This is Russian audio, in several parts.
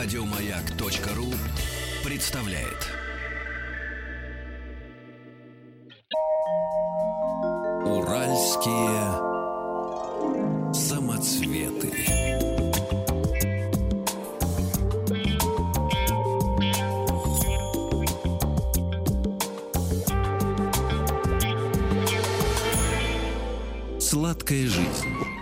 Радиомаяк.ру представляет. Уральские самоцветы. Сладкая жизнь.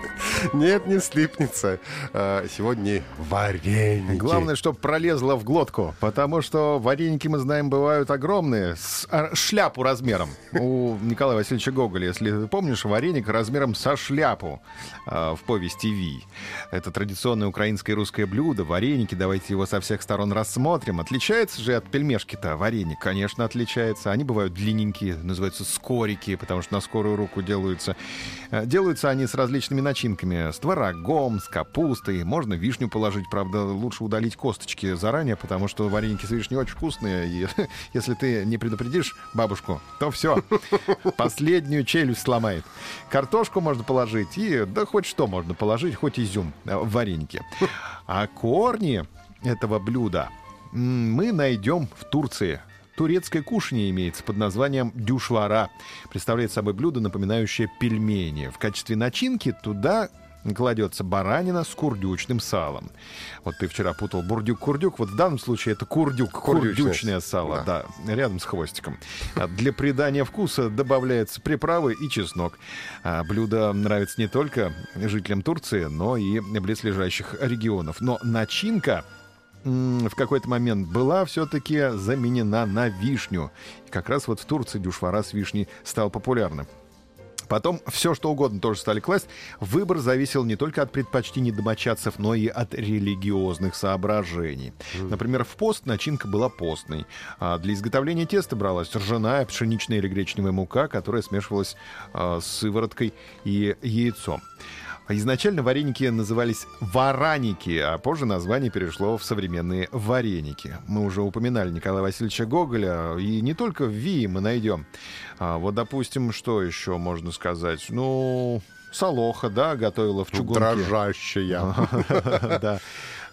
Нет, не слипнется. А, Сегодня вареники. Главное, чтобы пролезло в глотку, потому что вареники, мы знаем, бывают огромные, с а, шляпу размером. У Николая Васильевича Гоголя, если помнишь, вареник размером со шляпу а, в повести «Ви». Это традиционное украинское и русское блюдо. Вареники, давайте его со всех сторон рассмотрим. Отличается же от пельмешки-то вареник? Конечно, отличается. Они бывают длинненькие, называются скорики, потому что на скорую руку делаются. Э, Делаются они с различными начинками. С творогом, с капустой. Можно вишню положить, правда, лучше удалить косточки заранее, потому что вареники с вишней очень вкусные. И если ты не предупредишь бабушку, то все. Последнюю челюсть сломает. Картошку можно положить и да хоть что можно положить, хоть изюм э, в вареники. А корни этого блюда мы найдем в Турции. Турецкое кушанье имеется под названием дюшвара. Представляет собой блюдо, напоминающее пельмени. В качестве начинки туда кладется баранина с курдючным салом. Вот ты вчера путал бурдюк-курдюк. Вот в данном случае это курдюк, Курдючное. сало, да. рядом с хвостиком. А Для придания вкуса добавляются приправы и чеснок. А Блюдо нравится не только жителям Турции, но и близлежащих регионов. Но начинка в какой-то момент была все-таки заменена на вишню. И как раз вот в Турции дюшвара с вишней стал популярным. Потом все, что угодно тоже стали класть. Выбор зависел не только от предпочтений домочадцев, но и от религиозных соображений. Например, в пост начинка была постной. А для изготовления теста бралась ржаная, пшеничная или гречневая мука, которая смешивалась а, с сывороткой и яйцом. Изначально вареники назывались вараники, а позже название перешло в современные вареники. Мы уже упоминали Николая Васильевича Гоголя, и не только в Вии мы найдем. А, вот, допустим, что еще можно сказать? Ну, Солоха, да, готовила в чугунке. Дрожащая. Да.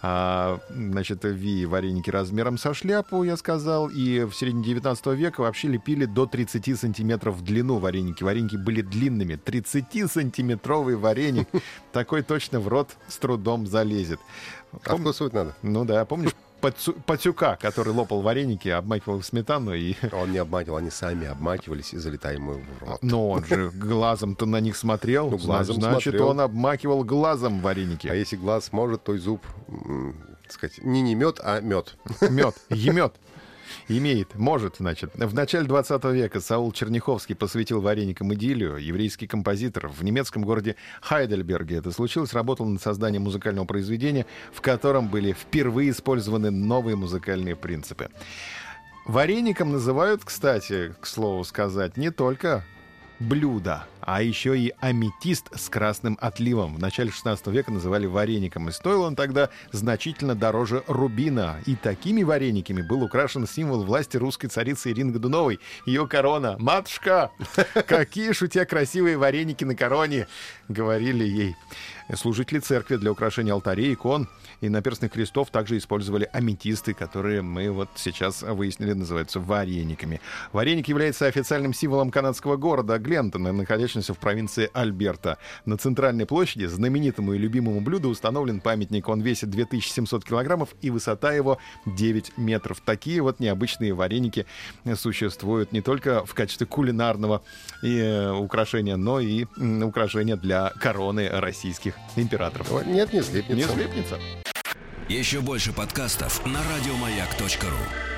А, Значит, ви вареники размером со шляпу, я сказал, и в середине 19 века вообще лепили до 30 сантиметров в длину вареники. Вареники были длинными. 30-сантиметровый вареник. Такой точно в рот с трудом залезет. Пом- Откусывать надо. Ну да, помнишь Пацюка, который лопал вареники, обмакивал в сметану и... Он не обмакивал, они сами обмакивались и залетали ему в рот. Но он же глазом-то на них смотрел. Ну, глазом Значит, смотрел. он обмакивал глазом вареники. А если глаз может, то и зуб, так сказать, не не мед, а мед. Мед, емет. Имеет, может, значит. В начале 20 века Саул Черняховский посвятил вареникам идиллию. Еврейский композитор в немецком городе Хайдельберге это случилось, работал над созданием музыкального произведения, в котором были впервые использованы новые музыкальные принципы. Вареником называют, кстати, к слову сказать, не только блюдо, а еще и аметист с красным отливом. В начале 16 века называли вареником, и стоил он тогда значительно дороже рубина. И такими варениками был украшен символ власти русской царицы Ирины Годуновой, ее корона. «Матушка, какие ж у тебя красивые вареники на короне!» — говорили ей. Служители церкви для украшения алтарей, икон и наперстных крестов также использовали аметисты, которые мы вот сейчас выяснили называются варениками. Вареник является официальным символом канадского города Глентона, находящегося в провинции Альберта. На центральной площади знаменитому и любимому блюду установлен памятник. Он весит 2700 килограммов и высота его 9 метров. Такие вот необычные вареники существуют не только в качестве кулинарного и, э, украшения, но и украшения для короны российских императоров. Нет, не слипнется. Не слепнется. Еще больше подкастов на радиомаяк.ру.